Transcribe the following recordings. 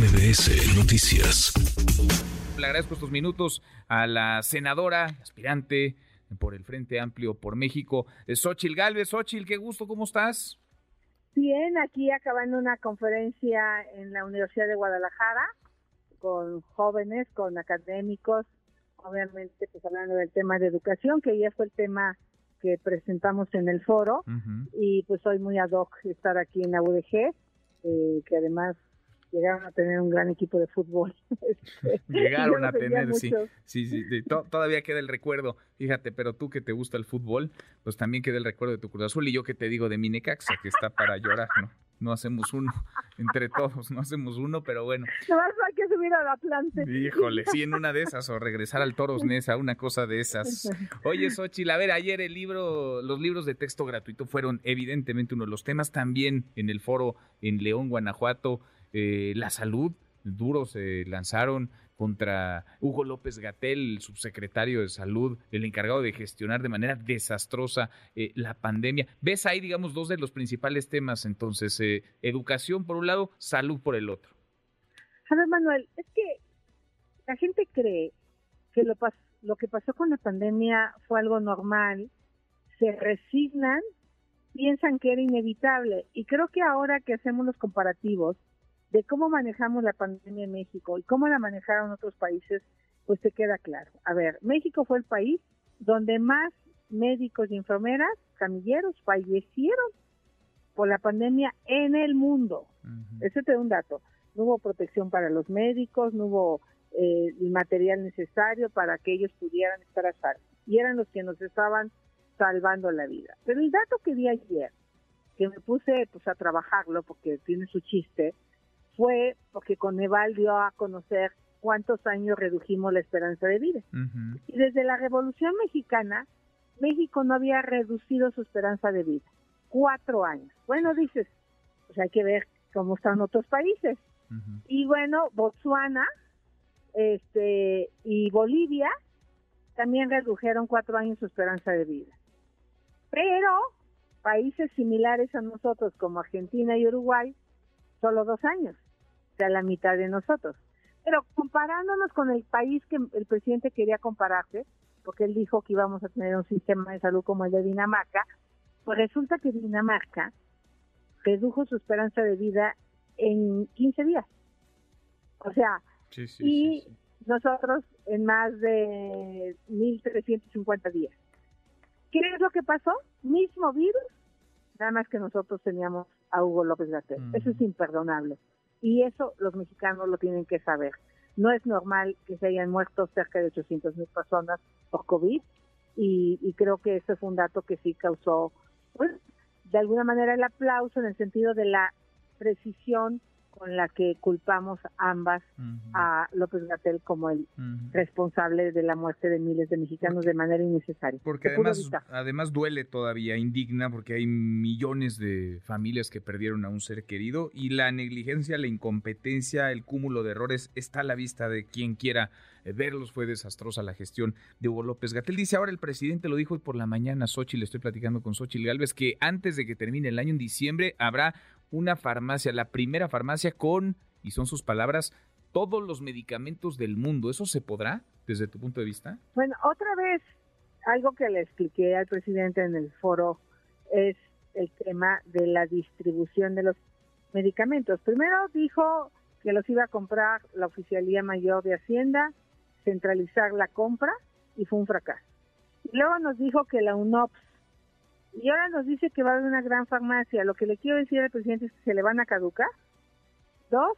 MBS Noticias. Le agradezco estos minutos a la senadora, aspirante por el Frente Amplio por México, Xochil Galvez. Xochil, qué gusto, ¿cómo estás? Bien, aquí acabando una conferencia en la Universidad de Guadalajara con jóvenes, con académicos, obviamente pues hablando del tema de educación, que ya fue el tema que presentamos en el foro y pues soy muy ad hoc estar aquí en la UDG, eh, que además llegaron a tener un gran equipo de fútbol. Este, llegaron a tener, sí, sí, sí, todavía queda el recuerdo, fíjate, pero tú que te gusta el fútbol, pues también queda el recuerdo de tu Cruz Azul y yo que te digo de mi Necaxa, que está para llorar, ¿no? No hacemos uno, entre todos, no hacemos uno, pero bueno. hay que subir a la planta. Híjole, sí, en una de esas, o regresar al Toros Nesa, una cosa de esas. Oye, Xochitl, a ver, ayer el libro, los libros de texto gratuito fueron evidentemente uno de los temas, también en el foro en León, Guanajuato, eh, la salud, duros se lanzaron contra Hugo López Gatel, el subsecretario de Salud, el encargado de gestionar de manera desastrosa eh, la pandemia. ¿Ves ahí, digamos, dos de los principales temas entonces? Eh, educación por un lado, salud por el otro. A ver, Manuel, es que la gente cree que lo, lo que pasó con la pandemia fue algo normal, se resignan, piensan que era inevitable. Y creo que ahora que hacemos los comparativos, de cómo manejamos la pandemia en México y cómo la manejaron otros países, pues te queda claro. A ver, México fue el país donde más médicos y enfermeras, camilleros, fallecieron por la pandemia en el mundo. Ese te da un dato. No hubo protección para los médicos, no hubo eh, el material necesario para que ellos pudieran estar a salvo. Y eran los que nos estaban salvando la vida. Pero el dato que vi ayer, que me puse pues a trabajarlo porque tiene su chiste, fue porque Coneval dio a conocer cuántos años redujimos la esperanza de vida. Y desde la Revolución Mexicana, México no había reducido su esperanza de vida. Cuatro años. Bueno, dices, pues hay que ver cómo están otros países. Y bueno, Botswana este, y Bolivia también redujeron cuatro años su esperanza de vida. Pero países similares a nosotros como Argentina y Uruguay, solo dos años a la mitad de nosotros. Pero comparándonos con el país que el presidente quería compararse, porque él dijo que íbamos a tener un sistema de salud como el de Dinamarca, pues resulta que Dinamarca redujo su esperanza de vida en 15 días. O sea, y nosotros en más de 1.350 días. ¿Qué es lo que pasó? Mismo virus, nada más que nosotros teníamos a Hugo López Gatell. Eso es imperdonable. Y eso los mexicanos lo tienen que saber. No es normal que se hayan muerto cerca de 800 mil personas por COVID y, creo que ese fue un dato que sí causó, pues, de alguna manera el aplauso en el sentido de la precisión con la que culpamos ambas a López Gatel como el responsable de la muerte de miles de mexicanos de manera innecesaria. Porque además, además duele todavía, indigna, porque hay millones de familias que perdieron a un ser querido y la negligencia, la incompetencia, el cúmulo de errores está a la vista de quien quiera verlos. Fue desastrosa la gestión de Hugo López Gatel. Dice ahora el presidente, lo dijo hoy por la mañana, le estoy platicando con Xochitl Galvez, que antes de que termine el año en diciembre habrá una farmacia, la primera farmacia con, y son sus palabras, todos los medicamentos del mundo. ¿Eso se podrá desde tu punto de vista? Bueno, otra vez, algo que le expliqué al presidente en el foro es el tema de la distribución de los medicamentos. Primero dijo que los iba a comprar la Oficialía Mayor de Hacienda, centralizar la compra, y fue un fracaso. Luego nos dijo que la UNOPS y ahora nos dice que va a haber una gran farmacia. Lo que le quiero decir al presidente es que se le van a caducar. Dos,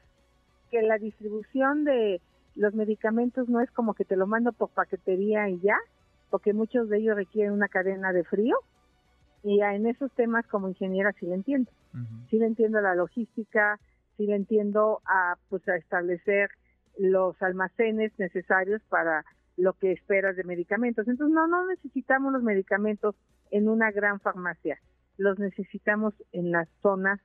que la distribución de los medicamentos no es como que te lo mando por paquetería y ya, porque muchos de ellos requieren una cadena de frío. Y en esos temas como ingeniera sí le entiendo. Sí le entiendo la logística, sí le entiendo a, pues, a establecer los almacenes necesarios para lo que esperas de medicamentos. Entonces, no, no necesitamos los medicamentos en una gran farmacia, los necesitamos en las zonas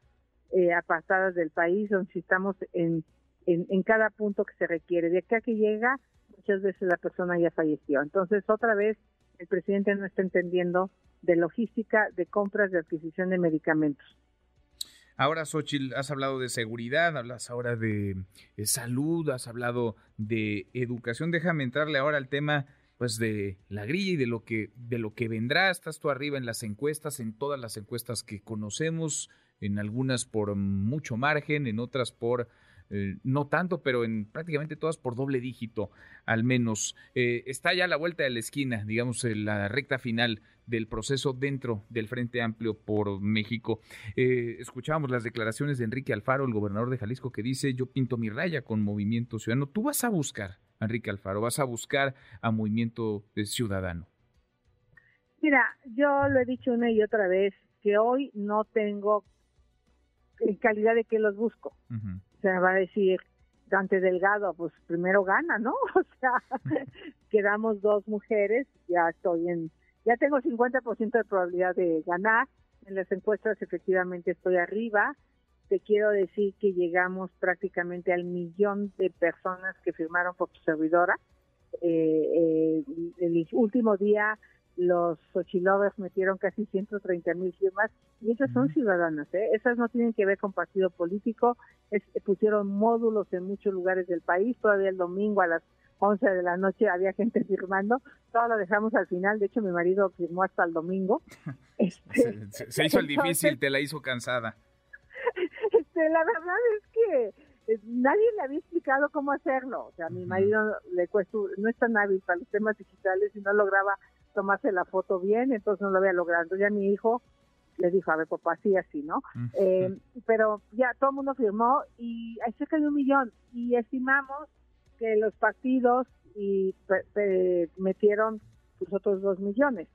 eh, apartadas del país, los necesitamos en, en, cada punto que se requiere. De acá que llega, muchas veces la persona ya falleció. Entonces, otra vez, el presidente no está entendiendo de logística, de compras, de adquisición de medicamentos. Ahora, Xochitl, has hablado de seguridad, hablas ahora de, salud, has hablado de educación. Déjame entrarle ahora al tema pues de la grilla y de lo que de lo que vendrá. Estás tú arriba en las encuestas, en todas las encuestas que conocemos, en algunas por mucho margen, en otras por eh, no tanto, pero en prácticamente todas por doble dígito al menos. Eh, está ya a la vuelta de la esquina, digamos, en la recta final del proceso dentro del Frente Amplio por México. Eh, escuchábamos las declaraciones de Enrique Alfaro, el gobernador de Jalisco, que dice, yo pinto mi raya con Movimiento Ciudadano. Tú vas a buscar, Enrique Alfaro, vas a buscar a Movimiento Ciudadano. Mira, yo lo he dicho una y otra vez, que hoy no tengo en calidad de que los busco. Se va a decir, Dante Delgado, pues primero gana, ¿no? O sea, quedamos dos mujeres, ya estoy en, ya tengo 50% de probabilidad de ganar. En las encuestas efectivamente estoy arriba. Te quiero decir que llegamos prácticamente al millón de personas que firmaron por tu servidora. Eh, eh, el último día los Xochilovers metieron casi 130 mil firmas y esas son ciudadanas, ¿eh? esas no tienen que ver con partido político, pusieron módulos en muchos lugares del país, todavía el domingo a las 11 de la noche había gente firmando, todo lo dejamos al final, de hecho mi marido firmó hasta el domingo. Este, se, hizo el difícil, te la hizo cansada. Este, la verdad es que eh, nadie le había explicado cómo hacerlo, o sea, mi marido le cuesta, no es tan hábil para los temas digitales y no lograba tomarse la foto bien, entonces no lo había logrado. Ya mi hijo le dijo, a ver, papá, así, así, ¿no? Eh, pero ya todo el mundo firmó y hay cerca de un millón y estimamos que los partidos y metieron pues otros dos millones.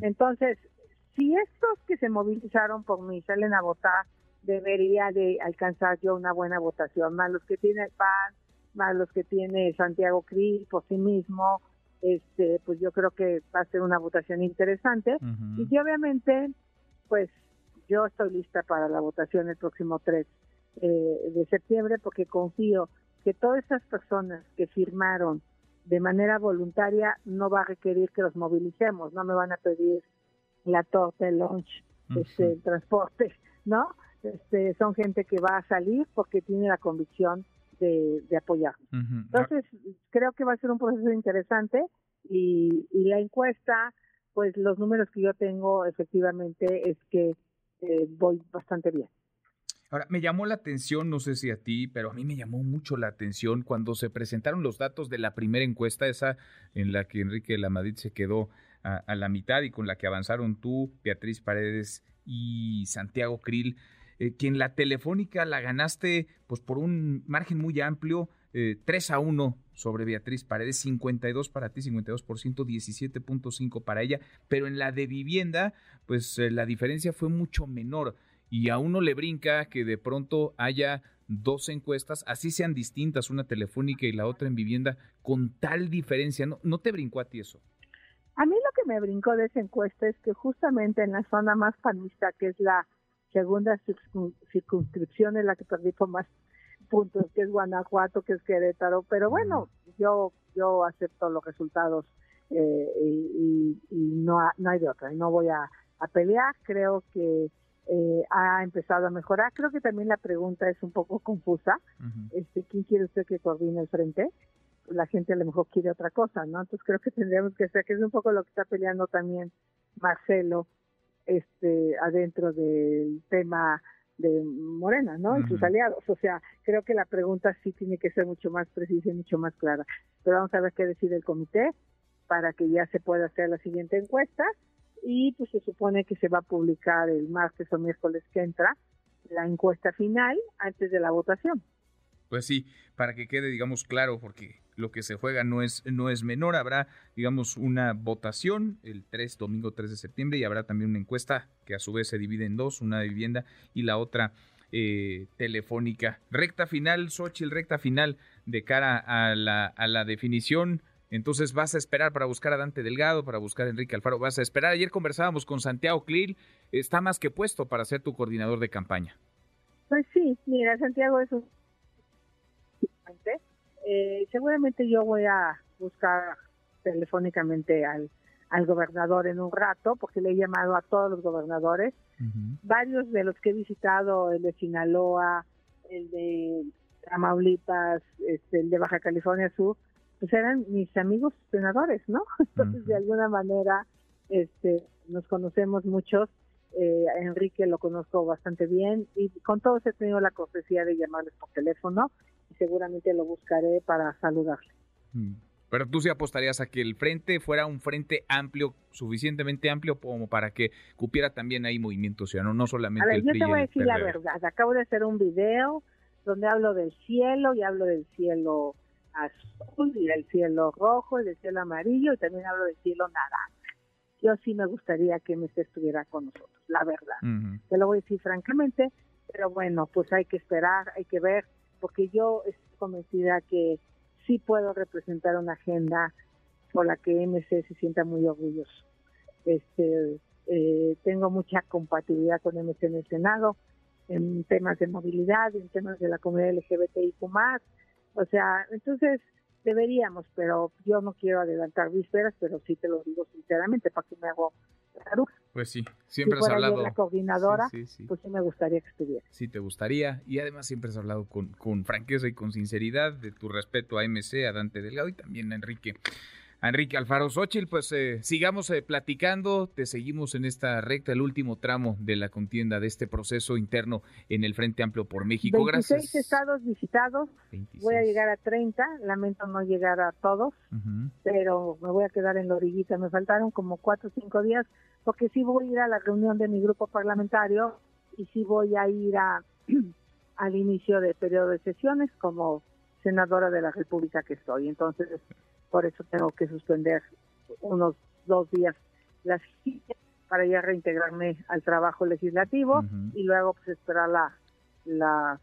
Entonces, si estos que se movilizaron por mí salen a votar, debería de alcanzar yo una buena votación, más los que tiene el PAN, más los que tiene Santiago Cris por sí mismo, este, pues yo creo que va a ser una votación interesante. Y obviamente, pues yo estoy lista para la votación el próximo 3 eh, de septiembre porque confío que todas esas personas que firmaron de manera voluntaria no va a requerir que los movilicemos, no me van a pedir la torta, el lunch, este, el transporte, ¿no? Este, son gente que va a salir porque tiene la convicción de, apoyar. Entonces, creo que va a ser un proceso interesante y, la encuesta, pues los números que yo tengo efectivamente es que eh, voy bastante bien. Ahora, me llamó la atención, no sé si a ti, pero a mí me llamó mucho la atención cuando se presentaron los datos de la primera encuesta, esa en la que Enrique Lamadrid se quedó a, la mitad y con la que avanzaron tú, Beatriz Paredes y Santiago Krill, eh, que en la telefónica la ganaste pues por un margen muy amplio, eh, 3 a 1 sobre Beatriz Paredes, 52 para ti, 52%, 17.5 para ella, pero en la de vivienda, pues eh, la diferencia fue mucho menor y a uno le brinca que de pronto haya dos encuestas, así sean distintas, una telefónica y la otra en vivienda, con tal diferencia. ¿No, no te brincó a ti eso? A mí lo que me brincó de esa encuesta es que justamente en la zona más panista, que es la segunda circunscripción en la que perdí por más puntos, que es Guanajuato, que es Querétaro, pero bueno, yo yo acepto los resultados eh, y, no, no hay de otra, y no voy a, a pelear, creo que eh, ha empezado a mejorar. Creo que también la pregunta es un poco confusa. este, ¿Quién quiere usted que coordine el frente? La gente a lo mejor quiere otra cosa, ¿no? Entonces creo que tendríamos que ser, que es un poco lo que está peleando también Marcelo este adentro del tema de Morena, ¿no? Y sus aliados. O sea, creo que la pregunta sí tiene que ser mucho más precisa y mucho más clara. Pero vamos a ver qué decide el comité para que ya se pueda hacer la siguiente encuesta y pues se supone que se va a publicar el martes o miércoles que entra la encuesta final antes de la votación. Pues sí, para que quede, digamos, claro, porque lo que se juega no es, no es menor, habrá, digamos, una votación el 3, domingo 3 de septiembre, y habrá también una encuesta que a su vez se divide en dos, una de vivienda y la otra eh, telefónica. Recta final, Xochitl, recta final de cara a la, a la definición entonces vas a esperar para buscar a Dante Delgado, para buscar a Enrique Alfaro, vas a esperar. Ayer conversábamos con Santiago Clil, está más que puesto para ser tu coordinador de campaña. Pues sí, mira, Santiago es un... Eh, seguramente yo voy a buscar telefónicamente al, al gobernador en un rato, porque le he llamado a todos los gobernadores. Varios de los que he visitado, el de Sinaloa, el de Tamaulipas, este, el de Baja California Sur, pues eran mis amigos senadores, ¿no? Entonces, de alguna manera, este, nos conocemos muchos. Eh, Enrique lo conozco bastante bien y con todos he tenido la cortesía de llamarles por teléfono y seguramente lo buscaré para saludarle. Mm. Pero tú sí apostarías a que el frente fuera un frente amplio, suficientemente amplio como para que cupiera también ahí movimiento ciudadano, no solamente a ver, yo te voy a decir la verdad. Acabo de hacer un video donde hablo del cielo y hablo del cielo azul y del cielo rojo y del cielo amarillo y también hablo del cielo naranja. Yo sí me gustaría que MC estuviera con nosotros, la verdad. Te lo voy a decir francamente, pero bueno, pues hay que esperar, hay que ver, porque yo estoy convencida que sí puedo representar una agenda por la que MC se sienta muy orgulloso. Este, eh, tengo mucha compatibilidad con MC en el Senado, en temas de movilidad, en temas de la comunidad LGBTIQ+. O sea, entonces deberíamos, pero yo no quiero adelantar vísperas, pero sí te lo digo sinceramente, para que me hago Pues sí, siempre has hablado. la coordinadora, pues sí me gustaría que estuviera. Sí, te gustaría. Y además siempre has hablado con, con franqueza y con sinceridad de tu respeto a MC, a Dante Delgado y también a Enrique. Enrique Alfaro Xochitl, pues eh, sigamos eh, platicando, te seguimos en esta recta, el último tramo de la contienda de este proceso interno en el Frente Amplio por México. 26 Gracias. estados visitados, voy a llegar a 30, lamento no llegar a todos, pero me voy a quedar en la orillita, me faltaron como 4 o 5 días, porque sí voy a ir a la reunión de mi grupo parlamentario y sí voy a ir a, al inicio del periodo de sesiones como senadora de la República que estoy. Entonces, por eso tengo que suspender unos dos días las para ya reintegrarme al trabajo legislativo y luego pues esperar la, la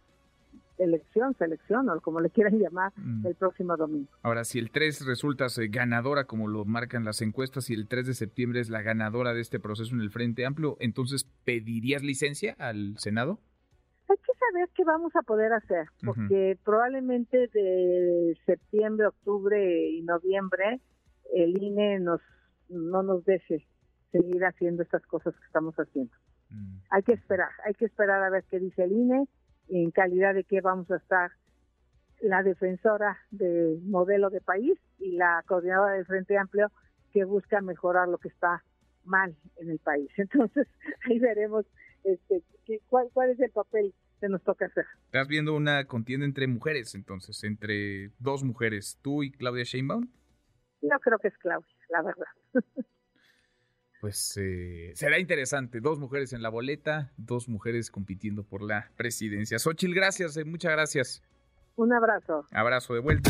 elección, selección o como le quieran llamar, mm. el próximo domingo. Ahora, si el 3 resulta ganadora, como lo marcan las encuestas, y el 3 de septiembre es la ganadora de este proceso en el Frente Amplio, entonces ¿pedirías licencia al Senado? Hay que saber qué vamos a poder hacer, porque probablemente de septiembre, octubre y noviembre el INE nos no nos deje seguir haciendo estas cosas que estamos haciendo. Mm. Hay que esperar, hay que esperar a ver qué dice el INE, en calidad de qué vamos a estar la defensora del modelo de país y la coordinadora del Frente Amplio que busca mejorar lo que está mal en el país. Entonces, ahí veremos este, cuál, cuál es el papel que nos toca hacer. ¿Estás viendo una contienda entre mujeres entonces, entre dos mujeres, tú y Claudia Sheinbaum? Yo creo que es Claudia, la verdad. Pues eh, será interesante. Dos mujeres en la boleta, dos mujeres compitiendo por la presidencia. Xochil, gracias, eh, muchas gracias. Un abrazo. Abrazo de vuelta.